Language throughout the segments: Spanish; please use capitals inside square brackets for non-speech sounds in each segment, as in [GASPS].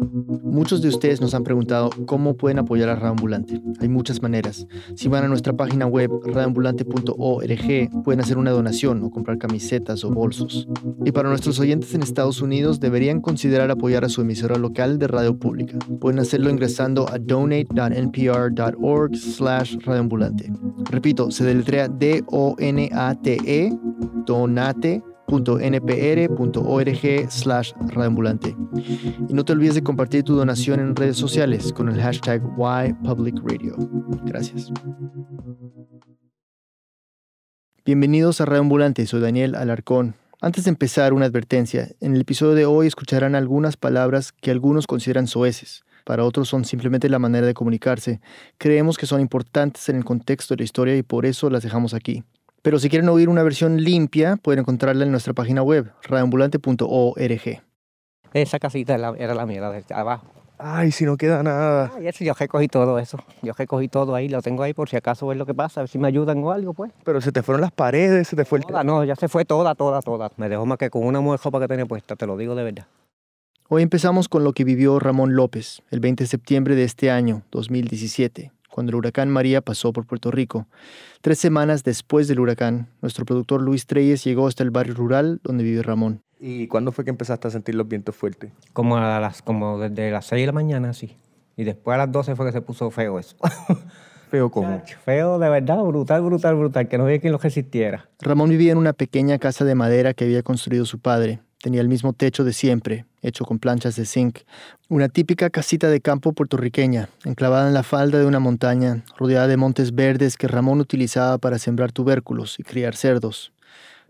Muchos de ustedes nos han preguntado cómo pueden apoyar a Radioambulante. Hay muchas maneras. Si van a nuestra página web radioambulante.org pueden hacer una donación o comprar camisetas o bolsos. Y para nuestros oyentes en Estados Unidos deberían considerar apoyar a su emisora local de radio pública. Pueden hacerlo ingresando a donate.npr.org slash radioambulante. Repito, se deletrea D-O-N-A-T-E, donate npr.org slash radioambulante. Y no te olvides de compartir tu donación en redes sociales con el hashtag YPublicRadio. Gracias. Bienvenidos a Radioambulante, soy Daniel Alarcón. Antes de empezar, una advertencia. En el episodio de hoy escucharán algunas palabras que algunos consideran soeces. Para otros son simplemente la manera de comunicarse. Creemos que son importantes en el contexto de la historia y por eso las dejamos aquí. Pero si quieren oír una versión limpia, pueden encontrarla en nuestra página web, radioambulante.org. Esa casita era la, mía, de abajo. Ay, si no queda nada. Ay, eso, yo recogí todo eso. Yo recogí todo ahí, lo tengo ahí por si acaso ver lo que pasa, a ver si me ayudan o algo, pues. Pero se te fueron las paredes, se te fue el... Toda, no, ya se fue toda, toda, toda. Me dejó más que con una mujer ropa que tenía puesta, te lo digo de verdad. Hoy empezamos con lo que vivió Ramón López el 20 de septiembre de este año, 2017 cuando el huracán María pasó por Puerto Rico. Tres semanas después del huracán, nuestro productor Luis Treyes llegó hasta el barrio rural donde vive Ramón. ¿Y cuándo fue que empezaste a sentir los vientos fuertes? Como, a las, como desde las 6 de la mañana, sí. Y después a las 12 fue que se puso feo eso. [LAUGHS] ¿Feo cómo? Feo de verdad, brutal, brutal, brutal, que no había quien lo resistiera. Ramón vivía en una pequeña casa de madera que había construido su padre. Tenía el mismo techo de siempre, hecho con planchas de zinc. Una típica casita de campo puertorriqueña, enclavada en la falda de una montaña, rodeada de montes verdes que Ramón utilizaba para sembrar tubérculos y criar cerdos.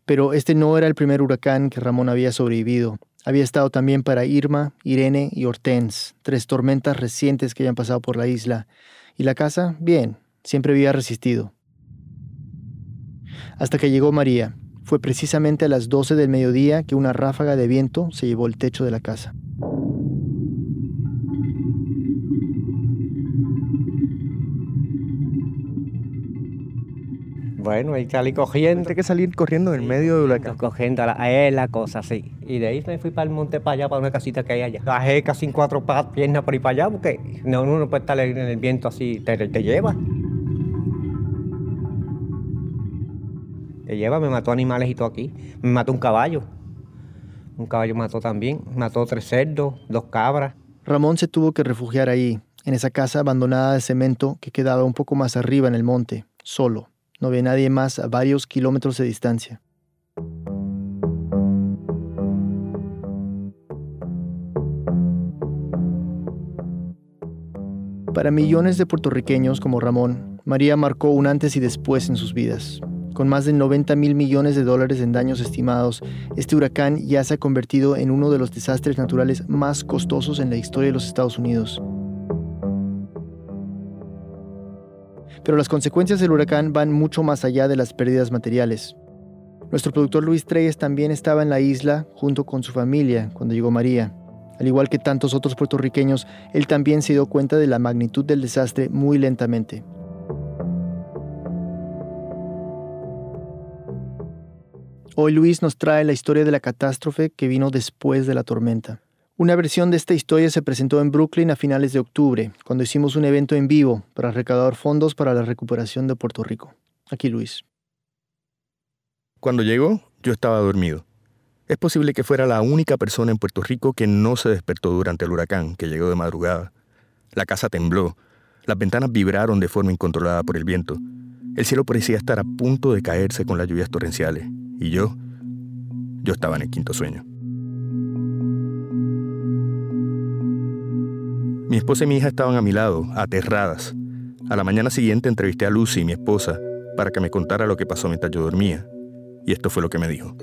Pero este no era el primer huracán que Ramón había sobrevivido. Había estado también para Irma, Irene y Hortense, tres tormentas recientes que habían pasado por la isla. Y la casa, bien, siempre había resistido. Hasta que llegó María, fue precisamente a las 12 del mediodía que una ráfaga de viento se llevó el techo de la casa. Bueno, hay que salir cogiendo. Hay que salir corriendo en medio de la Cogiendo, es la cosa, sí. Y de ahí me fui para el monte, para allá, para una casita que hay allá. Bajé casi en cuatro piernas por ahí para allá, porque no, uno no puede estar en el viento así, te, te lleva. Te lleva, me mató animales y todo aquí. Me mató un caballo. Un caballo mató también. Mató tres cerdos, dos cabras. Ramón se tuvo que refugiar ahí, en esa casa abandonada de cemento que quedaba un poco más arriba en el monte, solo. No ve nadie más a varios kilómetros de distancia. Para millones de puertorriqueños como Ramón, María marcó un antes y después en sus vidas. Con más de 90 mil millones de dólares en daños estimados, este huracán ya se ha convertido en uno de los desastres naturales más costosos en la historia de los Estados Unidos. Pero las consecuencias del huracán van mucho más allá de las pérdidas materiales. Nuestro productor Luis Treyes también estaba en la isla junto con su familia cuando llegó María. Al igual que tantos otros puertorriqueños, él también se dio cuenta de la magnitud del desastre muy lentamente. Hoy Luis nos trae la historia de la catástrofe que vino después de la tormenta. Una versión de esta historia se presentó en Brooklyn a finales de octubre, cuando hicimos un evento en vivo para recaudar fondos para la recuperación de Puerto Rico. Aquí Luis. Cuando llegó, yo estaba dormido. Es posible que fuera la única persona en Puerto Rico que no se despertó durante el huracán que llegó de madrugada. La casa tembló, las ventanas vibraron de forma incontrolada por el viento. El cielo parecía estar a punto de caerse con las lluvias torrenciales. Y yo, yo estaba en el quinto sueño. Mi esposa y mi hija estaban a mi lado, aterradas. A la mañana siguiente entrevisté a Lucy, mi esposa, para que me contara lo que pasó mientras yo dormía. Y esto fue lo que me dijo.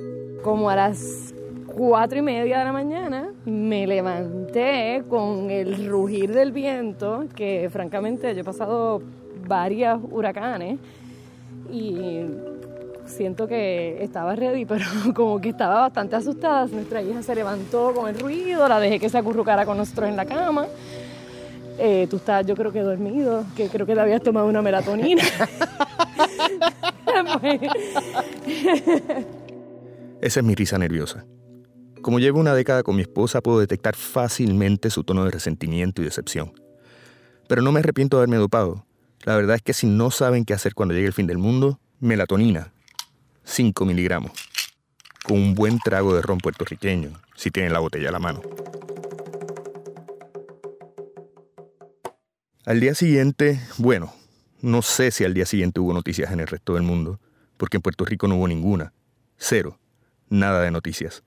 Como a las cuatro y media de la mañana me levanté con el rugir del viento, que francamente yo he pasado varios huracanes y siento que estaba ready, pero [LAUGHS] como que estaba bastante asustada. Nuestra hija se levantó con el ruido, la dejé que se acurrucara con nosotros en la cama. Eh, tú estás, yo creo que dormido, que creo que te habías tomado una melatonina. [LAUGHS] Esa es mi risa nerviosa. Como llevo una década con mi esposa, puedo detectar fácilmente su tono de resentimiento y decepción. Pero no me arrepiento de haberme dopado. La verdad es que si no saben qué hacer cuando llegue el fin del mundo, melatonina, 5 miligramos, con un buen trago de ron puertorriqueño, si tienen la botella a la mano. Al día siguiente, bueno, no sé si al día siguiente hubo noticias en el resto del mundo, porque en Puerto Rico no hubo ninguna. Cero. Nada de noticias.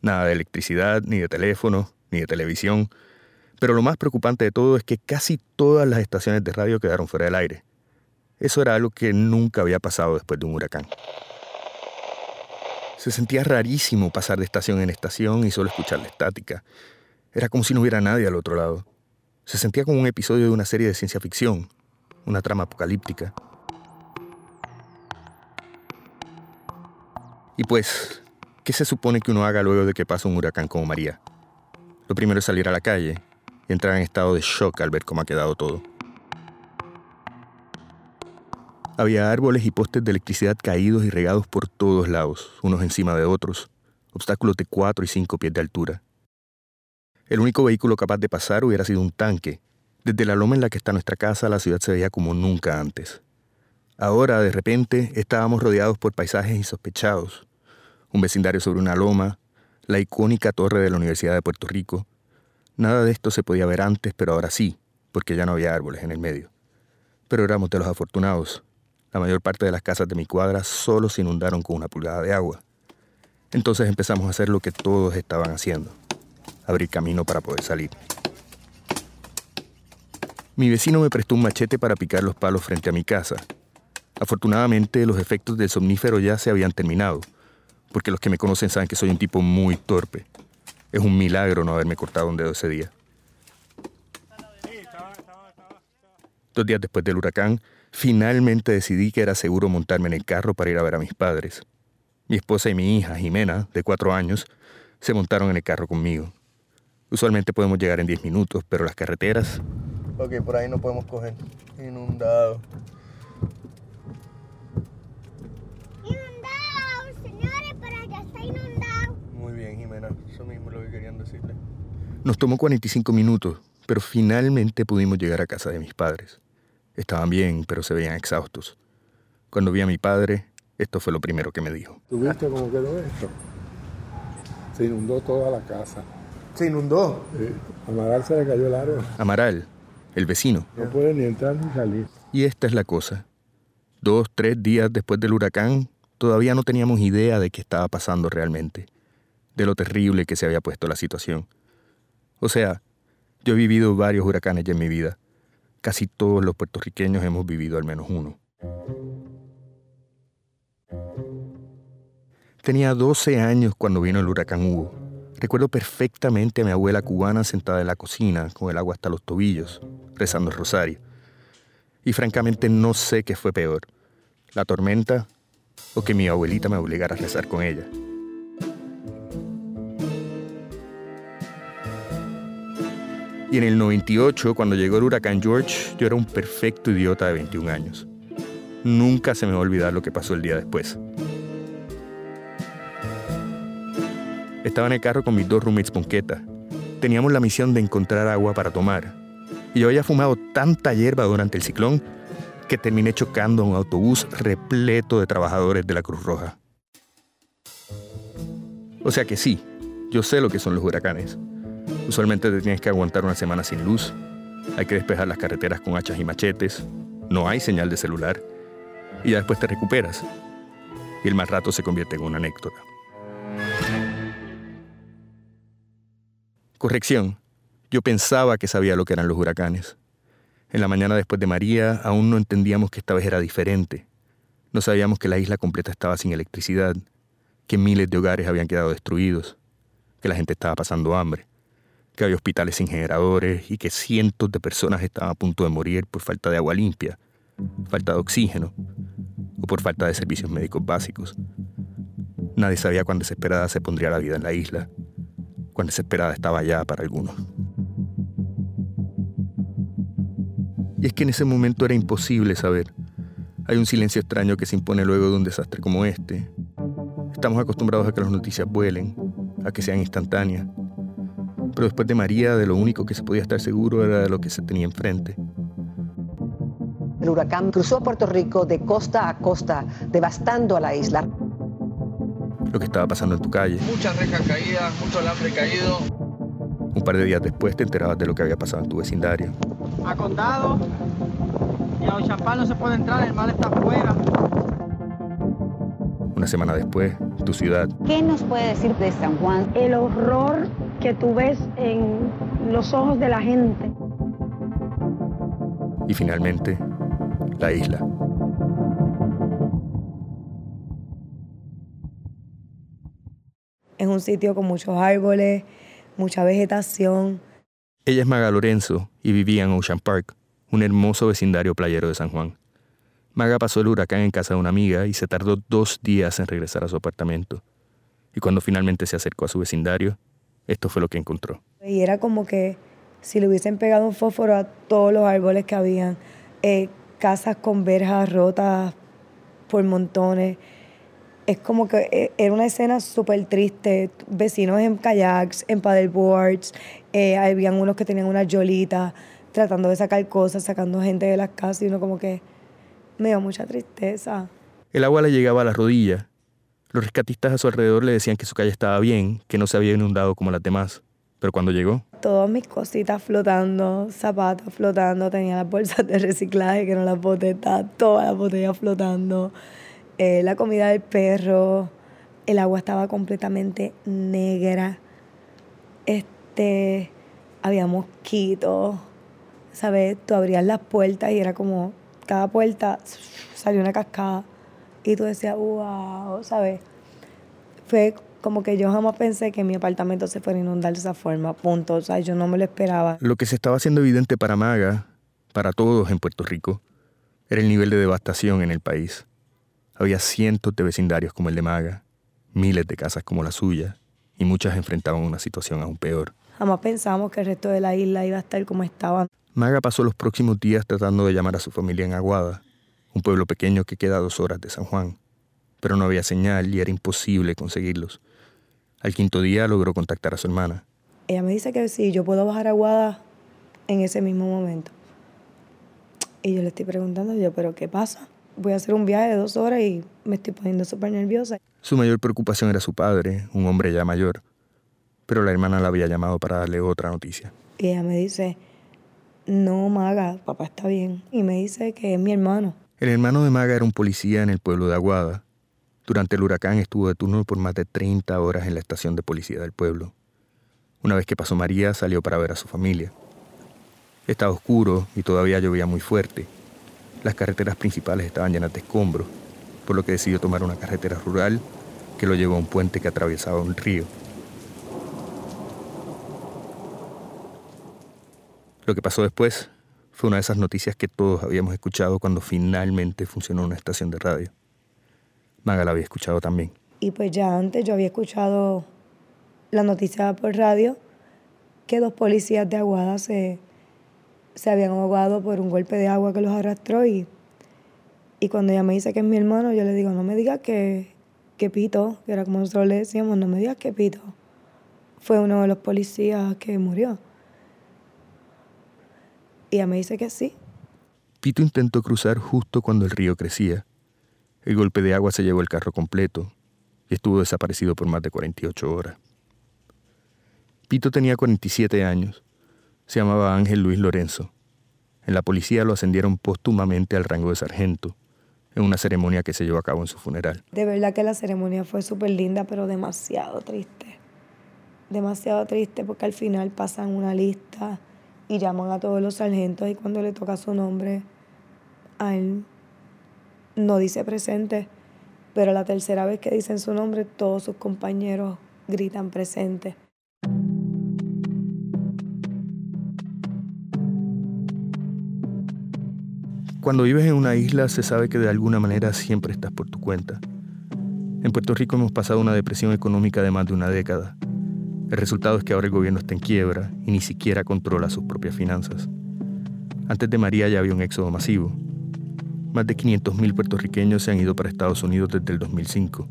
Nada de electricidad, ni de teléfono, ni de televisión. Pero lo más preocupante de todo es que casi todas las estaciones de radio quedaron fuera del aire. Eso era algo que nunca había pasado después de un huracán. Se sentía rarísimo pasar de estación en estación y solo escuchar la estática. Era como si no hubiera nadie al otro lado. Se sentía como un episodio de una serie de ciencia ficción, una trama apocalíptica. Y pues, ¿Qué se supone que uno haga luego de que pasa un huracán como María? Lo primero es salir a la calle y entrar en estado de shock al ver cómo ha quedado todo. Había árboles y postes de electricidad caídos y regados por todos lados, unos encima de otros, obstáculos de 4 y 5 pies de altura. El único vehículo capaz de pasar hubiera sido un tanque. Desde la loma en la que está nuestra casa, la ciudad se veía como nunca antes. Ahora, de repente, estábamos rodeados por paisajes insospechados, un vecindario sobre una loma, la icónica torre de la Universidad de Puerto Rico. Nada de esto se podía ver antes, pero ahora sí, porque ya no había árboles en el medio. Pero éramos de los afortunados. La mayor parte de las casas de mi cuadra solo se inundaron con una pulgada de agua. Entonces empezamos a hacer lo que todos estaban haciendo, abrir camino para poder salir. Mi vecino me prestó un machete para picar los palos frente a mi casa. Afortunadamente los efectos del somnífero ya se habían terminado, porque los que me conocen saben que soy un tipo muy torpe. Es un milagro no haberme cortado un dedo ese día. Dos días después del huracán, finalmente decidí que era seguro montarme en el carro para ir a ver a mis padres. Mi esposa y mi hija, Jimena, de cuatro años, se montaron en el carro conmigo. Usualmente podemos llegar en diez minutos, pero las carreteras... Ok, por ahí no podemos coger. Inundado. Nos tomó 45 minutos, pero finalmente pudimos llegar a casa de mis padres. Estaban bien, pero se veían exhaustos. Cuando vi a mi padre, esto fue lo primero que me dijo. ¿Tú viste cómo quedó esto? Se inundó toda la casa. ¿Se inundó? Amaral se le cayó el árbol. Amaral, el vecino. No puede ni entrar ni salir. Y esta es la cosa. Dos, tres días después del huracán, todavía no teníamos idea de qué estaba pasando realmente, de lo terrible que se había puesto la situación. O sea, yo he vivido varios huracanes ya en mi vida. Casi todos los puertorriqueños hemos vivido al menos uno. Tenía 12 años cuando vino el huracán Hugo. Recuerdo perfectamente a mi abuela cubana sentada en la cocina, con el agua hasta los tobillos, rezando el rosario. Y francamente no sé qué fue peor, la tormenta o que mi abuelita me obligara a rezar con ella. Y en el 98, cuando llegó el huracán George, yo era un perfecto idiota de 21 años. Nunca se me va a olvidar lo que pasó el día después. Estaba en el carro con mis dos roommates ponqueta. Teníamos la misión de encontrar agua para tomar. Y yo había fumado tanta hierba durante el ciclón que terminé chocando un autobús repleto de trabajadores de la Cruz Roja. O sea que sí, yo sé lo que son los huracanes. Usualmente te tienes que aguantar una semana sin luz, hay que despejar las carreteras con hachas y machetes, no hay señal de celular, y ya después te recuperas, y el mal rato se convierte en una anécdota. Corrección, yo pensaba que sabía lo que eran los huracanes. En la mañana después de María aún no entendíamos que esta vez era diferente. No sabíamos que la isla completa estaba sin electricidad, que miles de hogares habían quedado destruidos, que la gente estaba pasando hambre que había hospitales sin generadores y que cientos de personas estaban a punto de morir por falta de agua limpia, falta de oxígeno o por falta de servicios médicos básicos. Nadie sabía cuán desesperada se pondría la vida en la isla, cuán desesperada estaba ya para algunos. Y es que en ese momento era imposible saber. Hay un silencio extraño que se impone luego de un desastre como este. Estamos acostumbrados a que las noticias vuelen, a que sean instantáneas. Pero después de María, de lo único que se podía estar seguro era de lo que se tenía enfrente. El huracán cruzó Puerto Rico de costa a costa, devastando a la isla. Lo que estaba pasando en tu calle. Muchas rejas caídas, mucho alambre caído. Un par de días después te enterabas de lo que había pasado en tu vecindario. A Condado y a Champán no se puede entrar, el mal está afuera. Una semana después, tu ciudad. ¿Qué nos puede decir de San Juan? El horror que tú ves en los ojos de la gente. Y finalmente, la isla. Es un sitio con muchos árboles, mucha vegetación. Ella es Maga Lorenzo y vivía en Ocean Park, un hermoso vecindario playero de San Juan. Maga pasó el huracán en casa de una amiga y se tardó dos días en regresar a su apartamento. Y cuando finalmente se acercó a su vecindario, esto fue lo que encontró. Y era como que si le hubiesen pegado un fósforo a todos los árboles que habían, eh, casas con verjas rotas por montones. Es como que eh, era una escena súper triste. Vecinos en kayaks, en paddleboards, eh, habían unos que tenían una yolita tratando de sacar cosas, sacando gente de las casas y uno como que me dio mucha tristeza. El agua le llegaba a las rodillas. Los rescatistas a su alrededor le decían que su calle estaba bien, que no se había inundado como las demás. Pero cuando llegó... Todas mis cositas flotando, zapatos flotando, tenía las bolsas de reciclaje que no las boté, estaba todas las botellas flotando, eh, la comida del perro, el agua estaba completamente negra, este, había mosquitos, ¿sabes? Tú abrías las puertas y era como, cada puerta salió una cascada y tú decías, wow, ¿sabes? Fue como que yo jamás pensé que mi apartamento se fuera a inundar de esa forma, punto. O sea, yo no me lo esperaba. Lo que se estaba haciendo evidente para Maga, para todos en Puerto Rico, era el nivel de devastación en el país. Había cientos de vecindarios como el de Maga, miles de casas como la suya, y muchas enfrentaban una situación aún peor. Jamás pensamos que el resto de la isla iba a estar como estaba. Maga pasó los próximos días tratando de llamar a su familia en Aguada, un pueblo pequeño que queda a dos horas de San Juan, pero no había señal y era imposible conseguirlos. Al quinto día logró contactar a su hermana. Ella me dice que sí, yo puedo bajar a Aguada en ese mismo momento. Y yo le estoy preguntando, yo, ¿pero qué pasa? Voy a hacer un viaje de dos horas y me estoy poniendo súper nerviosa. Su mayor preocupación era su padre, un hombre ya mayor, pero la hermana la había llamado para darle otra noticia. Y ella me dice, no, Maga, papá está bien. Y me dice que es mi hermano. El hermano de Maga era un policía en el pueblo de Aguada. Durante el huracán estuvo de turno por más de 30 horas en la estación de policía del pueblo. Una vez que pasó María, salió para ver a su familia. Estaba oscuro y todavía llovía muy fuerte. Las carreteras principales estaban llenas de escombros, por lo que decidió tomar una carretera rural que lo llevó a un puente que atravesaba un río. Lo que pasó después fue una de esas noticias que todos habíamos escuchado cuando finalmente funcionó una estación de radio. Maga la había escuchado también. Y pues ya antes yo había escuchado la noticia por radio que dos policías de Aguada se, se habían ahogado por un golpe de agua que los arrastró y, y cuando ella me dice que es mi hermano, yo le digo, no me digas que, que Pito, que era como nosotros le decíamos, no me digas que Pito fue uno de los policías que murió. Y ella me dice que sí. Pito intentó cruzar justo cuando el río crecía. El golpe de agua se llevó el carro completo y estuvo desaparecido por más de 48 horas. Pito tenía 47 años. Se llamaba Ángel Luis Lorenzo. En la policía lo ascendieron póstumamente al rango de sargento, en una ceremonia que se llevó a cabo en su funeral. De verdad que la ceremonia fue súper linda, pero demasiado triste. Demasiado triste porque al final pasan una lista y llaman a todos los sargentos y cuando le toca su nombre, a él no dice presente, pero la tercera vez que dicen su nombre, todos sus compañeros gritan presente. Cuando vives en una isla se sabe que de alguna manera siempre estás por tu cuenta. En Puerto Rico hemos pasado una depresión económica de más de una década. El resultado es que ahora el gobierno está en quiebra y ni siquiera controla sus propias finanzas. Antes de María ya había un éxodo masivo. Más de 500.000 puertorriqueños se han ido para Estados Unidos desde el 2005.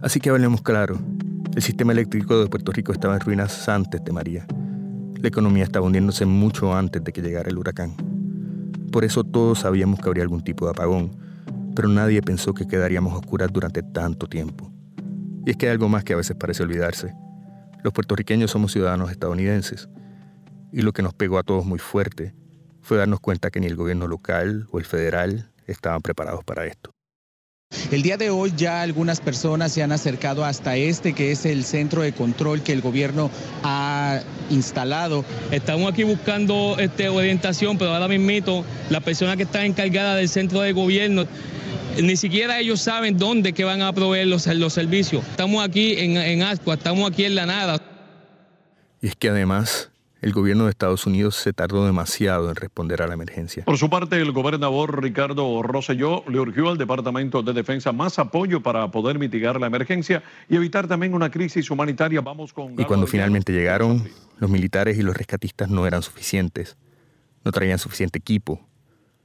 Así que hablemos claro, El sistema eléctrico de Puerto Rico estaba en ruinas antes de María. La economía estaba hundiéndose mucho antes de que llegara el huracán. Por eso todos sabíamos que habría algún tipo de apagón, pero nadie pensó que quedaríamos oscuras durante tanto tiempo. Y es que hay algo más que a veces parece olvidarse. Los puertorriqueños somos ciudadanos estadounidenses, y lo que nos pegó a todos muy fuerte fue darnos cuenta que ni el gobierno local o el federal estaban preparados para esto. El día de hoy ya algunas personas se han acercado hasta este, que es el centro de control que el gobierno ha instalado. Estamos aquí buscando este, orientación, pero ahora mismo la persona que está encargada del centro de gobierno ni siquiera ellos saben dónde que van a proveer los, los servicios. Estamos aquí en, en Ascua, estamos aquí en la nada. Y es que además el gobierno de Estados Unidos se tardó demasiado en responder a la emergencia. Por su parte, el gobernador Ricardo Rosselló le urgió al Departamento de Defensa más apoyo para poder mitigar la emergencia y evitar también una crisis humanitaria. Vamos con y cuando finalmente llegaron, los militares y los rescatistas no eran suficientes. No traían suficiente equipo.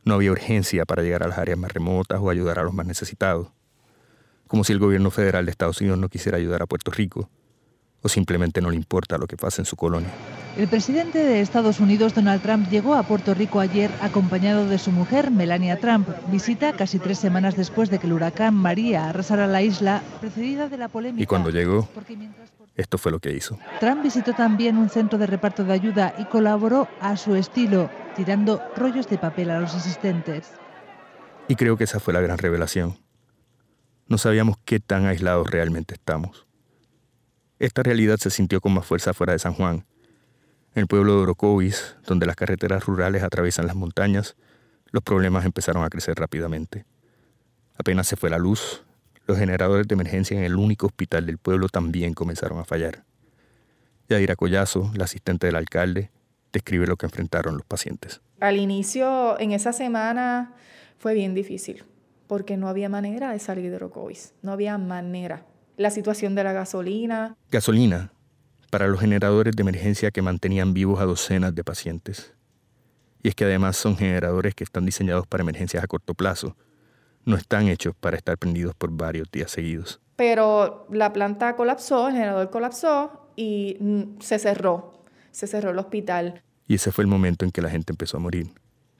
No había urgencia para llegar a las áreas más remotas o ayudar a los más necesitados. Como si el gobierno federal de Estados Unidos no quisiera ayudar a Puerto Rico o simplemente no le importa lo que pasa en su colonia. El presidente de Estados Unidos, Donald Trump, llegó a Puerto Rico ayer acompañado de su mujer, Melania Trump. Visita casi tres semanas después de que el huracán María arrasara la isla, precedida de la polémica. Y cuando llegó, esto fue lo que hizo. Trump visitó también un centro de reparto de ayuda y colaboró a su estilo, tirando rollos de papel a los asistentes. Y creo que esa fue la gran revelación. No sabíamos qué tan aislados realmente estamos. Esta realidad se sintió con más fuerza fuera de San Juan. En el pueblo de Orocovis, donde las carreteras rurales atraviesan las montañas, los problemas empezaron a crecer rápidamente. Apenas se fue la luz, los generadores de emergencia en el único hospital del pueblo también comenzaron a fallar. Yadira Collazo, la asistente del alcalde, describe lo que enfrentaron los pacientes. Al inicio, en esa semana, fue bien difícil, porque no había manera de salir de Orocovis, no había manera la situación de la gasolina. Gasolina para los generadores de emergencia que mantenían vivos a docenas de pacientes. Y es que además son generadores que están diseñados para emergencias a corto plazo. No están hechos para estar prendidos por varios días seguidos. Pero la planta colapsó, el generador colapsó y mm, se cerró. Se cerró el hospital. Y ese fue el momento en que la gente empezó a morir.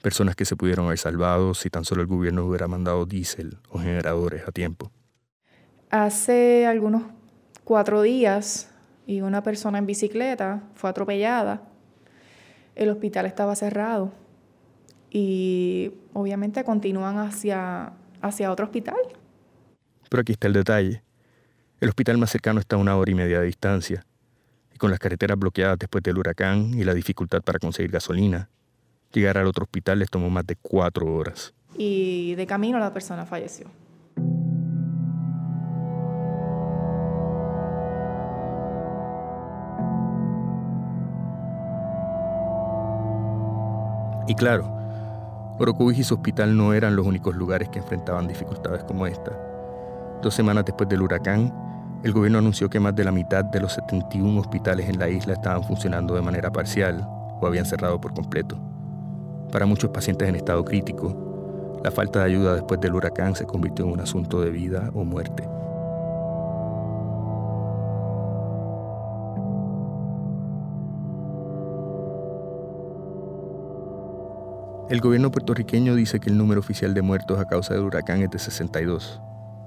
Personas que se pudieron haber salvado si tan solo el gobierno hubiera mandado diésel o generadores a tiempo. Hace algunos cuatro días y una persona en bicicleta fue atropellada. El hospital estaba cerrado y obviamente continúan hacia, hacia otro hospital. Pero aquí está el detalle. El hospital más cercano está a una hora y media de distancia y con las carreteras bloqueadas después del huracán y la dificultad para conseguir gasolina, llegar al otro hospital les tomó más de cuatro horas. Y de camino la persona falleció. Y claro, Orocovis y su hospital no eran los únicos lugares que enfrentaban dificultades como esta. Dos semanas después del huracán, el gobierno anunció que más de la mitad de los 71 hospitales en la isla estaban funcionando de manera parcial o habían cerrado por completo. Para muchos pacientes en estado crítico, la falta de ayuda después del huracán se convirtió en un asunto de vida o muerte. El gobierno puertorriqueño dice que el número oficial de muertos a causa del huracán es de 62,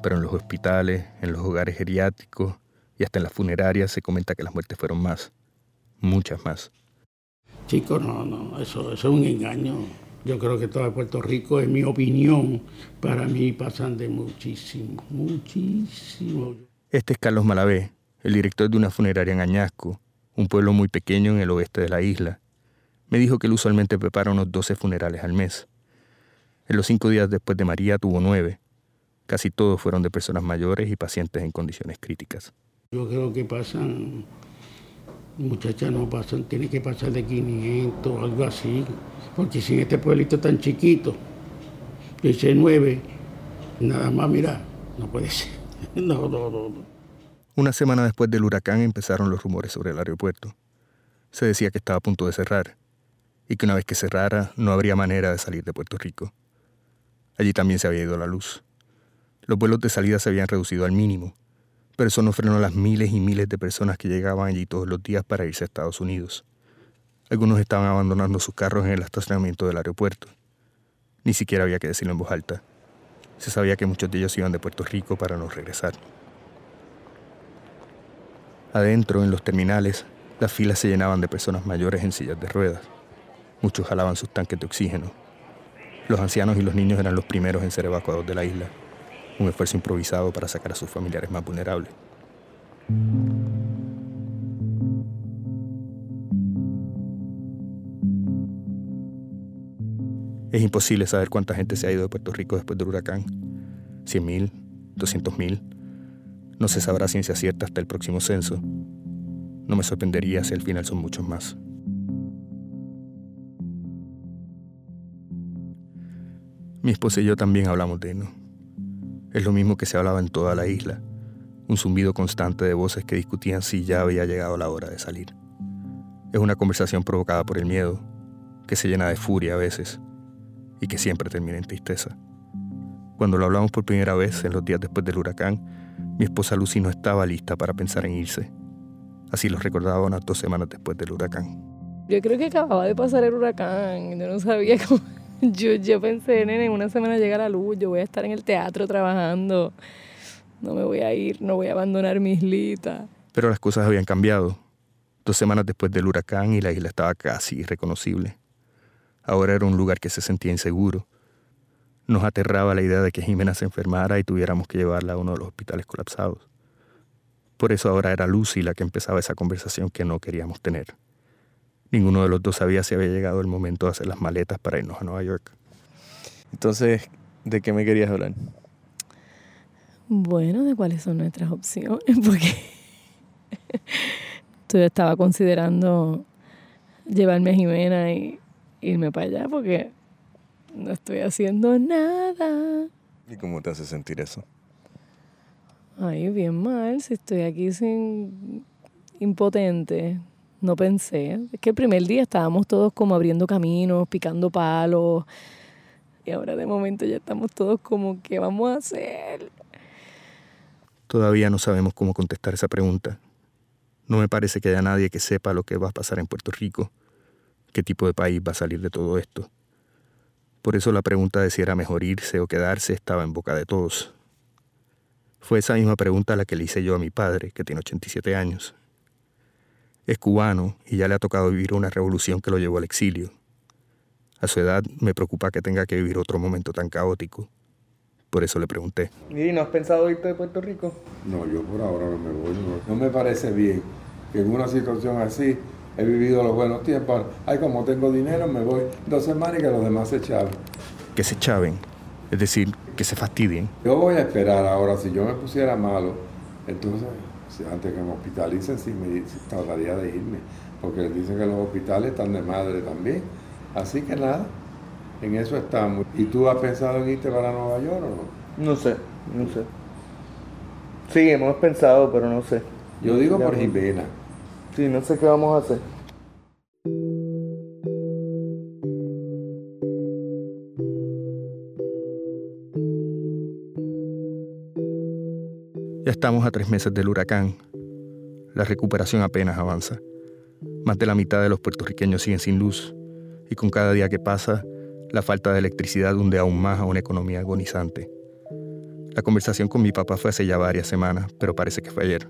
pero en los hospitales, en los hogares geriátricos y hasta en las funerarias se comenta que las muertes fueron más, muchas más. Chicos, no, no, eso, es un engaño. Yo creo que todo Puerto Rico, en mi opinión, para mí pasan de muchísimo, muchísimo. Este es Carlos Malavé, el director de una funeraria en Añasco, un pueblo muy pequeño en el oeste de la isla me dijo que él usualmente prepara unos 12 funerales al mes. En los cinco días después de María tuvo nueve. Casi todos fueron de personas mayores y pacientes en condiciones críticas. Yo creo que pasan, muchachas no pasan, tiene que pasar de 500 algo así. Porque si en este pueblito tan chiquito, dice nueve, nada más, mira, no puede ser. [LAUGHS] No, no, no. Una semana después del huracán empezaron los rumores sobre el aeropuerto. Se decía que estaba a punto de cerrar y que una vez que cerrara no habría manera de salir de Puerto Rico. Allí también se había ido la luz. Los vuelos de salida se habían reducido al mínimo, Pero eso no frenó las miles y miles de personas que llegaban allí todos los días para irse a Estados Unidos. Algunos estaban abandonando sus carros en el estacionamiento del aeropuerto. Ni siquiera había que decirlo en voz alta. Se sabía que muchos de ellos iban de Puerto Rico para no regresar. Adentro, en los terminales, las filas se llenaban de personas mayores en sillas de ruedas. Muchos jalaban sus tanques de oxígeno. Los ancianos y los niños eran los primeros en ser evacuados de la isla, un esfuerzo improvisado para sacar a sus familiares más vulnerables. Es imposible saber cuánta gente se ha ido de Puerto Rico después del huracán. ¿100.000? ¿200.000? No se sabrá ciencia cierta hasta el próximo censo. No me sorprendería si al final son muchos más. Mi esposa y yo también hablamos de Eno. Es lo mismo que se hablaba en toda la isla, un zumbido constante de voces que discutían si ya había llegado la hora de salir. Es una conversación provocada por el miedo, que se llena de furia a veces, y que siempre termina en tristeza. Cuando lo hablamos por primera vez en los días después del huracán, mi esposa Lucy no estaba lista para pensar en irse. Así lo recordaba unas dos semanas después del huracán. Yo creo que acababa de pasar el huracán, yo no sabía [LAUGHS] cómo... Yo, yo pensé, nene, en una semana llega la luz, yo voy a estar en el teatro trabajando, no me voy a ir, no voy a abandonar mi islita. Pero las cosas habían cambiado. Dos semanas después del huracán y la isla estaba casi irreconocible. Ahora era un lugar que se sentía inseguro. Nos aterraba la idea de que Jimena se enfermara y tuviéramos que llevarla a uno de los hospitales colapsados. Por eso ahora era Lucy la que empezaba esa conversación que no queríamos tener. Ninguno de los dos sabía si había llegado el momento de hacer las maletas para irnos a Nueva York. Entonces, ¿de qué me querías hablar? Bueno, de cuáles son nuestras opciones, [LAUGHS] porque [LAUGHS] yo estaba considerando llevarme a Jimena y irme para allá porque no estoy haciendo nada. ¿Y cómo te hace sentir eso? Ay, bien mal, si estoy aquí sin impotente. No pensé. Es que el primer día estábamos todos como abriendo caminos, picando palos. Y ahora de momento ya estamos todos como, ¿qué vamos a hacer? Todavía no sabemos cómo contestar esa pregunta. No me parece que haya nadie que sepa lo que va a pasar en Puerto Rico qué tipo de país va a salir de todo esto. Por eso la pregunta de si era mejor irse o quedarse estaba en boca de todos. Fue esa misma pregunta la que le hice yo a mi padre, que tiene 87 años. Es cubano y ya le ha tocado vivir una revolución que lo llevó al exilio. A su edad me preocupa que tenga que vivir otro momento tan caótico. Por eso le pregunté. ¿Y no has pensado irte de Puerto Rico? No, yo por ahora no me voy. No, no me parece bien que en una situación así he vivido los buenos tiempos. Ay, como tengo dinero, me voy dos semanas y que los demás se chaven. Que se chaven, es decir, que se fastidien. Yo voy a esperar ahora, si yo me pusiera malo, entonces, antes que me hospitalicen, sí me trataría de irme, porque dicen que los hospitales están de madre también. Así que nada, en eso estamos. ¿Y tú has pensado en irte para Nueva York o no? No sé, no sé. Sí, hemos pensado, pero no sé. Yo digo por Jimena. Sí, no sé qué vamos a hacer. Ya estamos a tres meses del huracán. La recuperación apenas avanza. Más de la mitad de los puertorriqueños siguen sin luz y con cada día que pasa, la falta de electricidad hunde aún más a una economía agonizante. La conversación con mi papá fue hace ya varias semanas, pero parece que fue ayer.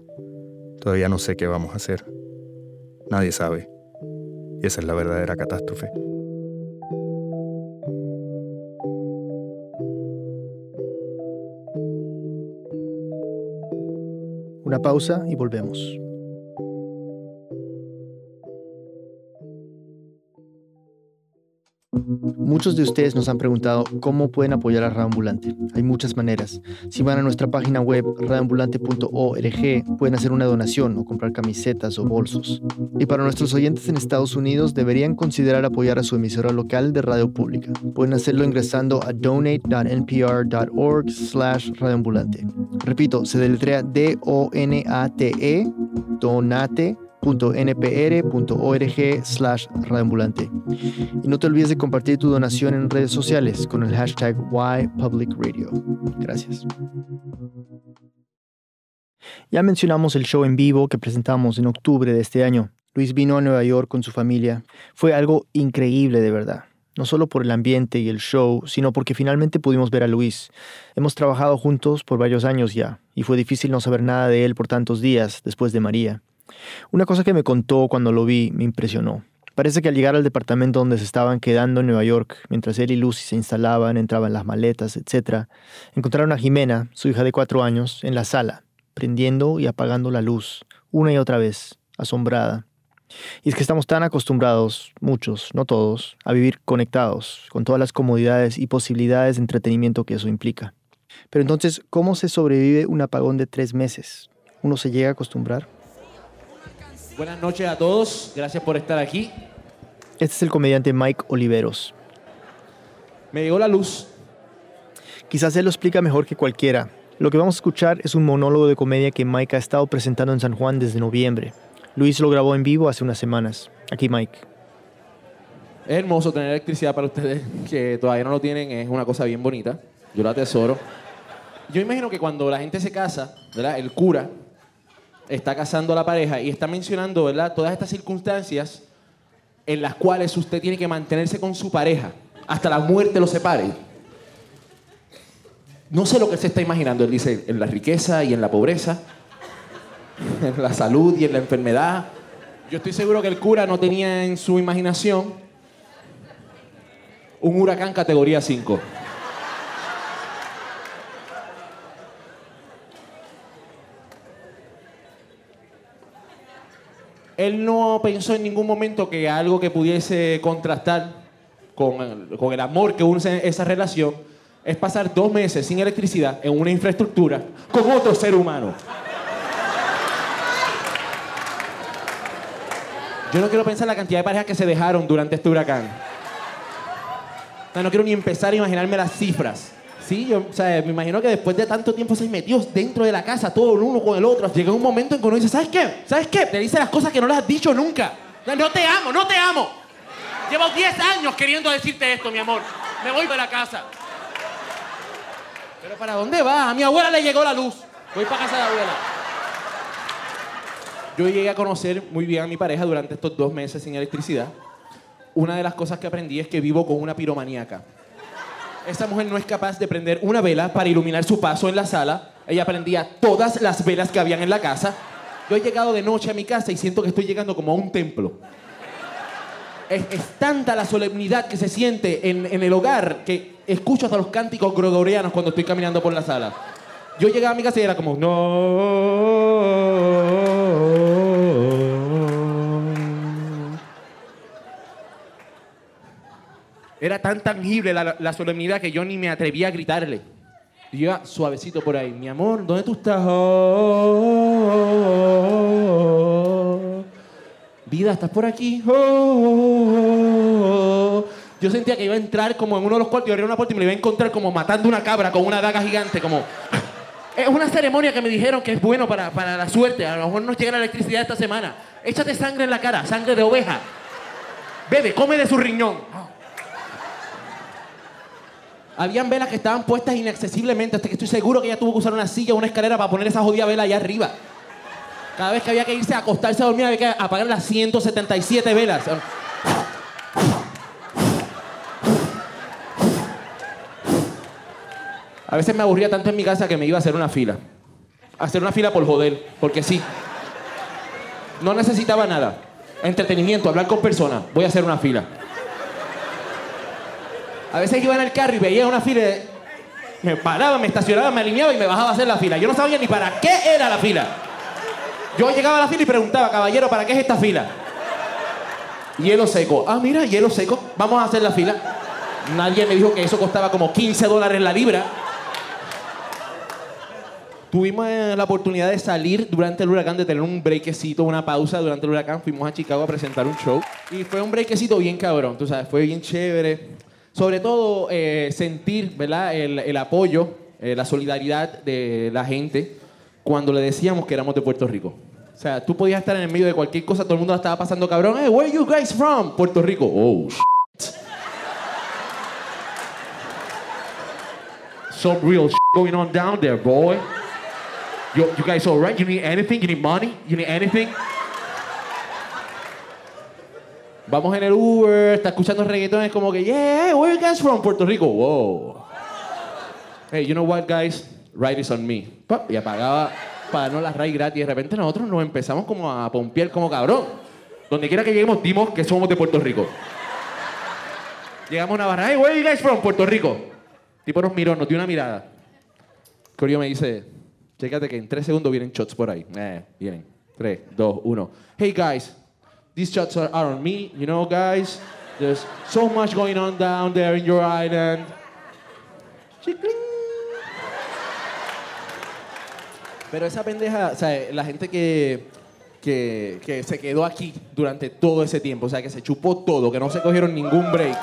Todavía no sé qué vamos a hacer. Nadie sabe. Y esa es la verdadera catástrofe. Una pausa y volvemos. Muchos de ustedes nos han preguntado cómo pueden apoyar a Radioambulante. Hay muchas maneras. Si van a nuestra página web radioambulante.org pueden hacer una donación o comprar camisetas o bolsos. Y para nuestros oyentes en Estados Unidos deberían considerar apoyar a su emisora local de radio pública. Pueden hacerlo ingresando a donate.npr.org slash radioambulante. Repito, se deletrea D-O-N-A-T-E, donate npr.org slash radioambulante. Y no te olvides de compartir tu donación en redes sociales con el hashtag WhyPublicRadio. Gracias. Ya mencionamos el show en vivo que presentamos en octubre de este año. Luis vino a Nueva York con su familia. Fue algo increíble de verdad. No solo por el ambiente y el show, sino porque finalmente pudimos ver a Luis. Hemos trabajado juntos por varios años ya, y fue difícil no saber nada de él por tantos días después de María. Una cosa que me contó cuando lo vi me impresionó. Parece que al llegar al departamento donde se estaban quedando en Nueva York, mientras él y Lucy se instalaban, entraban las maletas, etc., encontraron a Jimena, su hija de cuatro años, en la sala, prendiendo y apagando la luz, una y otra vez, asombrada. Y es que estamos tan acostumbrados, muchos, no todos, a vivir conectados, con todas las comodidades y posibilidades de entretenimiento que eso implica. Pero entonces, ¿cómo se sobrevive un apagón de tres meses? ¿Uno se llega a acostumbrar? Buenas noches a todos, gracias por estar aquí. Este es el comediante Mike Oliveros. Me llegó la luz. Quizás él lo explica mejor que cualquiera. Lo que vamos a escuchar es un monólogo de comedia que Mike ha estado presentando en San Juan desde noviembre. Luis lo grabó en vivo hace unas semanas. Aquí Mike. Es hermoso tener electricidad para ustedes que todavía no lo tienen, es una cosa bien bonita. Yo la atesoro. Yo imagino que cuando la gente se casa, ¿verdad? El cura está casando a la pareja y está mencionando, ¿verdad? Todas estas circunstancias en las cuales usted tiene que mantenerse con su pareja hasta la muerte lo separe. No sé lo que se está imaginando. Él dice en la riqueza y en la pobreza, [LAUGHS] en la salud y en la enfermedad. Yo estoy seguro que el cura no tenía en su imaginación un huracán categoría 5. Él no pensó en ningún momento que algo que pudiese contrastar con el, con el amor que une esa relación es pasar dos meses sin electricidad en una infraestructura con otro ser humano. Yo no quiero pensar la cantidad de parejas que se dejaron durante este huracán. No quiero ni empezar a imaginarme las cifras. Sí, yo, o sea, me imagino que después de tanto tiempo se metidos dentro de la casa, todo el uno con el otro, llega un momento en que uno dice, ¿sabes qué? ¿Sabes qué? Te dice las cosas que no las has dicho nunca. No te amo, no te amo. Llevo 10 años queriendo decirte esto, mi amor. Me voy de la casa. ¿Pero para dónde vas? A mi abuela le llegó la luz. Voy para casa de la abuela. Yo llegué a conocer muy bien a mi pareja durante estos dos meses sin electricidad. Una de las cosas que aprendí es que vivo con una piromaníaca. Esta mujer no es capaz de prender una vela para iluminar su paso en la sala. Ella prendía todas las velas que habían en la casa. Yo he llegado de noche a mi casa y siento que estoy llegando como a un templo. Es, tanta la solemnidad que se siente en, en, el hogar que escucho hasta los cánticos gregorianos cuando estoy caminando por la sala. Yo llegaba a mi casa y era como, no. Era tan tangible la, solemnidad que yo ni me atrevía a gritarle. Y iba suavecito por ahí. Mi amor, ¿dónde tú estás? Vida, ¿estás por aquí? Yo sentía que iba a entrar como en uno de los cuartos y abrir una puerta y me iba a encontrar como matando una cabra con una daga gigante, como... [LAUGHS] Es una ceremonia que me dijeron que es bueno para, para la suerte. A lo mejor nos llega la electricidad esta semana. Échate sangre en la cara, sangre de oveja. Bebe, come de su riñón. Habían velas que estaban puestas inaccesiblemente, hasta que estoy seguro que ella tuvo que usar una silla o una escalera para poner esa jodida vela allá arriba. Cada vez que había que irse a acostarse a dormir, había que apagar las 177 velas. A veces me aburría tanto en mi casa que me iba a hacer una fila. Hacer una fila por joder, porque sí. No necesitaba nada. Entretenimiento, hablar con personas. Voy a hacer una fila. A veces iba en el carro y veía una fila. De... Me paraba, me estacionaba, me alineaba y me bajaba a hacer la fila. Yo no sabía ni para qué era la fila. Yo llegaba a la fila y preguntaba, caballero, ¿para qué es esta fila? Hielo seco. Ah, mira, hielo seco. Vamos a hacer la fila. Nadie me dijo que eso costaba como 15 dólares la libra. Tuvimos la oportunidad de salir durante el huracán, de tener un breakcito, una pausa durante el huracán. Fuimos a Chicago a presentar un show. Y fue un breakcito bien cabrón, tú sabes, fue bien chévere. Sobre todo eh, sentir, ¿verdad? El, el apoyo, eh, la solidaridad de la gente cuando le decíamos que éramos de Puerto Rico. O sea, tú podías estar en el medio de cualquier cosa, todo el mundo la estaba pasando cabrón. Hey, where are you guys from? Puerto Rico. Oh, shit. Some real shit going on down there, boy. You, you guys all right? You need anything? You need money? You need anything? Vamos en el Uber, está escuchando reggaetón, es como que, yeah, where you guys from? Puerto Rico. Wow. Hey, you know what, guys? Ride is on me. Y apagaba para no las ride gratis. De repente nosotros nos empezamos como a pompear como cabrón. Donde quiera que lleguemos, dimos que somos de Puerto Rico. Llegamos a una barra, hey, where you guys from? Puerto Rico. Tipo nos miró, nos dio una mirada. Corio me dice, chécate que en tres segundos vienen shots por ahí. Eh, vienen. Tres, dos, uno. Hey guys, these shots are, are on me, you know guys. There's so much going on down there in your island. Pero esa pendeja, o sea, la gente que, que, que se quedó aquí durante todo ese tiempo, o sea, que se chupó todo, que no se cogieron ningún break.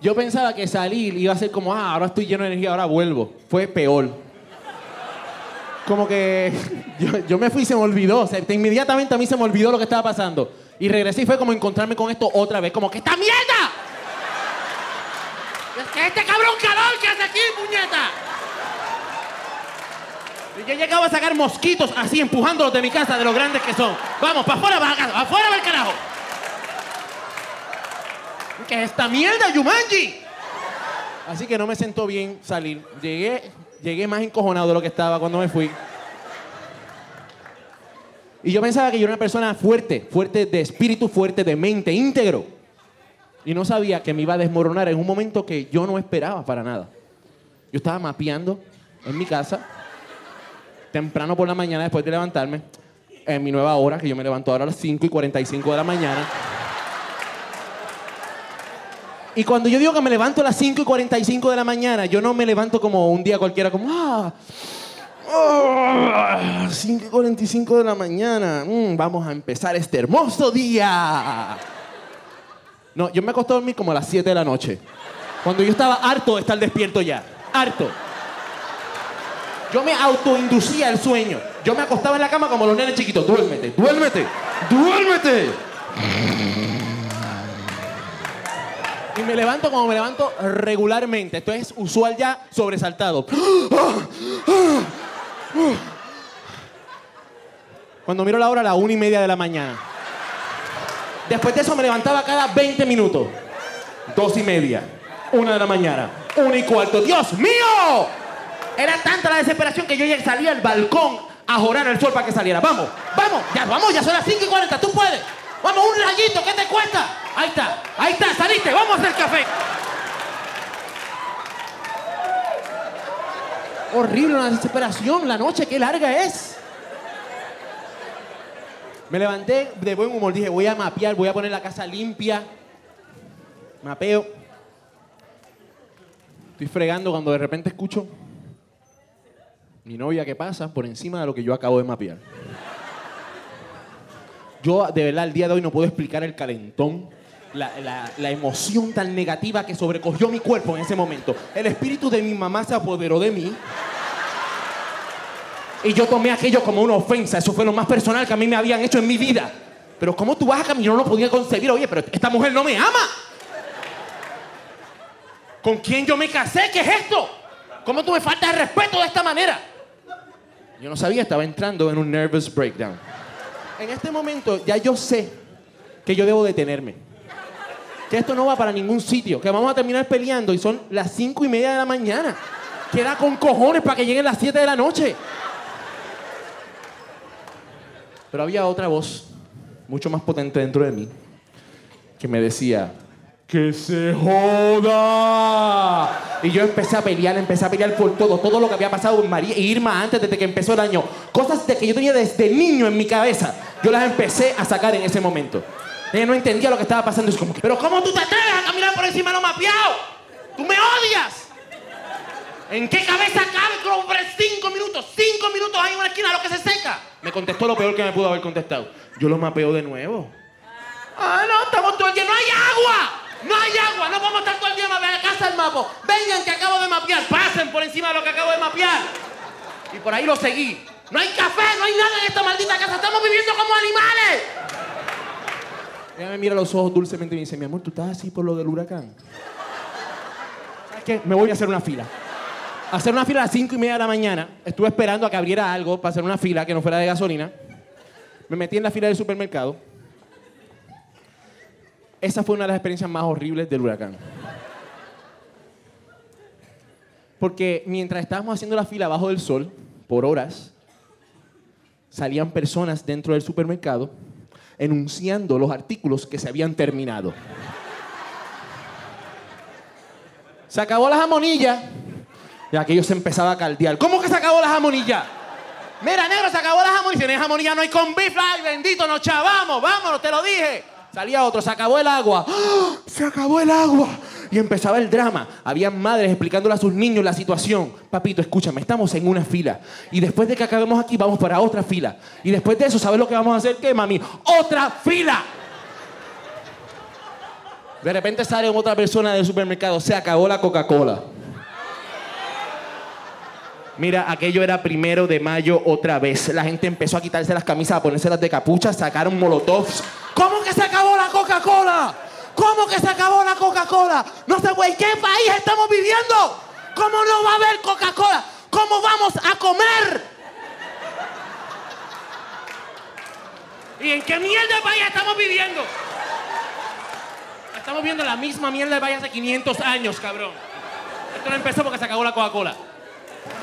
Yo pensaba que salir iba a ser como, ah, ahora estoy lleno de energía, ahora vuelvo. Fue peor. Como que [LAUGHS] yo, yo me fui y se me olvidó. O sea, inmediatamente a mí se me olvidó lo que estaba pasando. Y regresé y fue como encontrarme con esto otra vez. Como que esta mierda. Es que este cabrón calor que hace aquí, puñeta. Y yo llegaba a sacar mosquitos así, empujándolos de mi casa, de los grandes que son. Vamos, para afuera, para casa, para afuera, el carajo. ¿Qué es esta mierda, Yumanji? Así que no me sentó bien salir. Llegué, llegué más encojonado de lo que estaba cuando me fui. Y yo pensaba que yo era una persona fuerte, fuerte de espíritu, fuerte de mente, íntegro. Y no sabía que me iba a desmoronar en un momento que yo no esperaba para nada. Yo estaba mapeando en mi casa, temprano por la mañana después de levantarme, en mi nueva hora, que yo me levanto ahora a las 5 y 45 de la mañana. Y cuando yo digo que me levanto a las 5 y 45 de la mañana, yo no me levanto como un día cualquiera, como, ah, ah, 5 y 45 de la mañana, mm, vamos a empezar este hermoso día. No, yo me acosté a dormir como a las 7 de la noche. Cuando yo estaba harto de estar despierto ya. Harto. Yo me autoinducía el sueño. Yo me acostaba en la cama como los nenes chiquitos. Duérmete, duérmete, duérmete. Y me levanto como me levanto regularmente. Esto es usual ya, sobresaltado. [GASPS] Cuando miro la hora, la una y media de la mañana. Después de eso me levantaba cada 20 minutos. Dos y media. Una de la mañana. Una y cuarto. ¡Dios mío! Era tanta la desesperación que yo ya salía al balcón a jorar al sol para que saliera. Vamos, vamos, ya vamos, ya son las 5 y 40. Tú puedes. Vamos, un rayito, ¿qué te cuesta? Ahí está, ahí está, saliste, vamos hacer café. Horrible una desesperación, la noche, qué larga es. Me levanté de buen humor, dije, voy a mapear, voy a poner la casa limpia. Mapeo. Estoy fregando cuando de repente escucho mi novia que pasa por encima de lo que yo acabo de mapear. Yo, de verdad, al día de hoy no puedo explicar el calentón, la, la- la emoción tan negativa que sobrecogió mi cuerpo en ese momento. El espíritu de mi mamá se apoderó de mí. Y yo tomé aquello como una ofensa. Eso fue lo más personal que a mí me habían hecho en mi vida. Pero ¿cómo tú vas a caminar? No lo podía concebir. Oye, pero esta mujer no me ama. ¿Con quién yo me casé? ¿Qué es esto? ¿Cómo tú me faltas el respeto de esta manera? Yo no sabía, estaba entrando en un nervous breakdown. En este momento ya yo sé que yo debo detenerme. Que esto no va para ningún sitio. Que vamos a terminar peleando y son las cinco y media de la mañana. Queda con cojones para que lleguen las 7 de la noche. Pero había otra voz, mucho más potente dentro de mí, que me decía, ¡que se joda! Y yo empecé a pelear, empecé a pelear por todo, todo lo que había pasado en María e Irma antes desde que empezó el año. Cosas de que yo tenía desde niño en mi cabeza. Yo las empecé a sacar en ese momento. Ella no entendía lo que estaba pasando. Es como pero ¿cómo tú te atreves a caminar por encima de lo mapeado? ¡Tú me odias! ¿En qué cabeza cabe por cinco minutos? Cinco minutos ahí en una esquina, lo que se seca. Me contestó lo peor que me pudo haber contestado. Yo lo mapeo de nuevo. Ah, no, estamos todo el día. ¡No hay agua! ¡No hay agua! No podemos estar todo el día. Acá está el mapa. Vengan que acabo de mapear. Pasen por encima de lo que acabo de mapear. Y por ahí lo seguí. No hay café, no hay nada en esta maldita casa. Estamos viviendo como animales. Ella me mira los ojos dulcemente y me dice, mi amor, ¿tú estás así por lo del huracán? qué? Me voy a hacer una fila. Hacer una fila a las 5 y media de la mañana. Estuve esperando a que abriera algo para hacer una fila que no fuera de gasolina. Me metí en la fila del supermercado. Esa fue una de las experiencias más horribles del huracán. Porque mientras estábamos haciendo la fila bajo del sol, por horas, salían personas dentro del supermercado enunciando los artículos que se habían terminado. Se acabó la jamonilla. Y aquello se empezaba a caldear. ¿Cómo que se acabó la jamonilla? Mira, negro, se acabó la jamonilla. Si no hay no hay con. Ay, bendito, nos chavamos. Vámonos, te lo dije. Salía otro, se acabó el agua. ¡Ah! Se acabó el agua. Y empezaba el drama. Había madres explicándole a sus niños la situación. Papito, escúchame, estamos en una fila. Y después de que acabemos aquí, vamos para otra fila. Y después de eso, ¿sabes lo que vamos a hacer? ¿Qué, mami? ¡Otra fila! De repente sale otra persona del supermercado. Se acabó la Coca-Cola. Mira, aquello era primero de mayo otra vez. La gente empezó a quitarse las camisas, a ponérselas de capucha, sacaron molotovs. ¿Cómo que se acabó la Coca-Cola? ¿Cómo que se acabó la Coca-Cola? No sé, güey, ¿qué país estamos viviendo? ¿Cómo no va a haber Coca-Cola? ¿Cómo vamos a comer? ¿Y en qué mierda de país estamos viviendo? Estamos viendo la misma mierda de país hace 500 años, cabrón. Esto no empezó porque se acabó la Coca-Cola.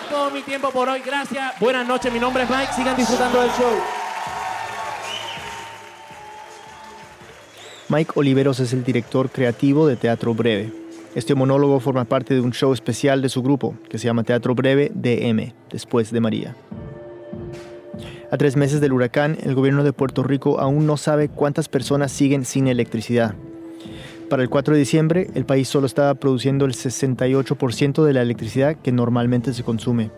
Todo mi tiempo por hoy, gracias. Buenas noches, mi nombre es Mike. Sigan disfrutando del show. Mike Oliveros es el director creativo de Teatro Breve. Este monólogo forma parte de un show especial de su grupo, que se llama Teatro Breve DM, después de María. A tres meses del huracán, el gobierno de Puerto Rico aún no sabe cuántas personas siguen sin electricidad. Para el 4 de diciembre, el país solo estaba produciendo el 68% de la electricidad que normalmente se consume.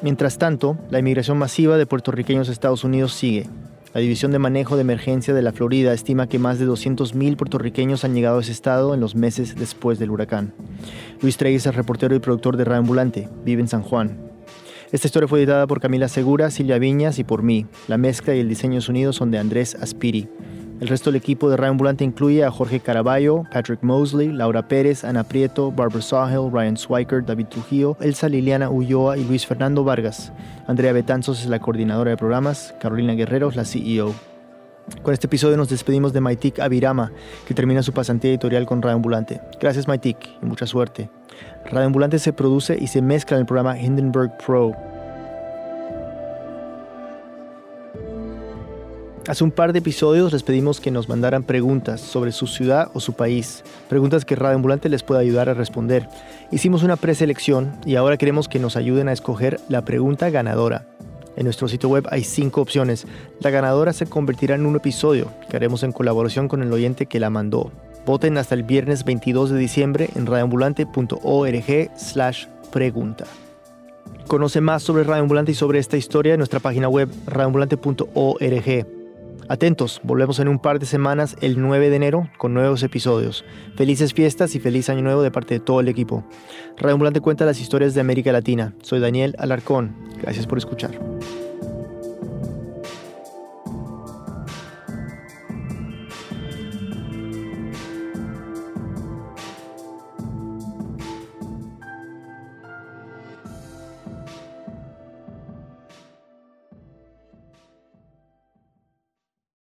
Mientras tanto, la inmigración masiva de puertorriqueños a Estados Unidos sigue. La División de Manejo de Emergencia de la Florida estima que más de 200.000 puertorriqueños han llegado a ese estado en los meses después del huracán. Luis Trey es reportero y productor de Radio Ambulante, vive en San Juan. Esta historia fue editada por Camila Segura, Silvia Viñas y por mí. La mezcla y el diseño sonido son de Andrés Aspiri. El resto del equipo de Radio Ambulante incluye a Jorge Caraballo, Patrick Mosley, Laura Pérez, Ana Prieto, Barbara Sawhill, Ryan Swiker, David Trujillo, Elsa Liliana Ulloa y Luis Fernando Vargas. Andrea Betanzos es la coordinadora de programas, Carolina Guerrero es la CEO. Con este episodio nos despedimos de Maitik Avirama, que termina su pasantía editorial con Radio Ambulante. Gracias Maitik y mucha suerte. Radio Ambulante se produce y se mezcla en el programa Hindenburg Pro. Hace un par de episodios les pedimos que nos mandaran preguntas sobre su ciudad o su país, preguntas que Radio Ambulante les pueda ayudar a responder. Hicimos una preselección y ahora queremos que nos ayuden a escoger la pregunta ganadora. En nuestro sitio web hay cinco opciones. La ganadora se convertirá en un episodio que haremos en colaboración con el oyente que la mandó. Voten hasta el viernes 22 de diciembre en radioambulante.org slash pregunta. Conoce más sobre Radio Ambulante y sobre esta historia en nuestra página web radioambulante.org. Atentos, volvemos en un par de semanas el 9 de enero con nuevos episodios. Felices fiestas y feliz año nuevo de parte de todo el equipo. Radio Ambulante cuenta las historias de América Latina. Soy Daniel Alarcón. Gracias por escuchar.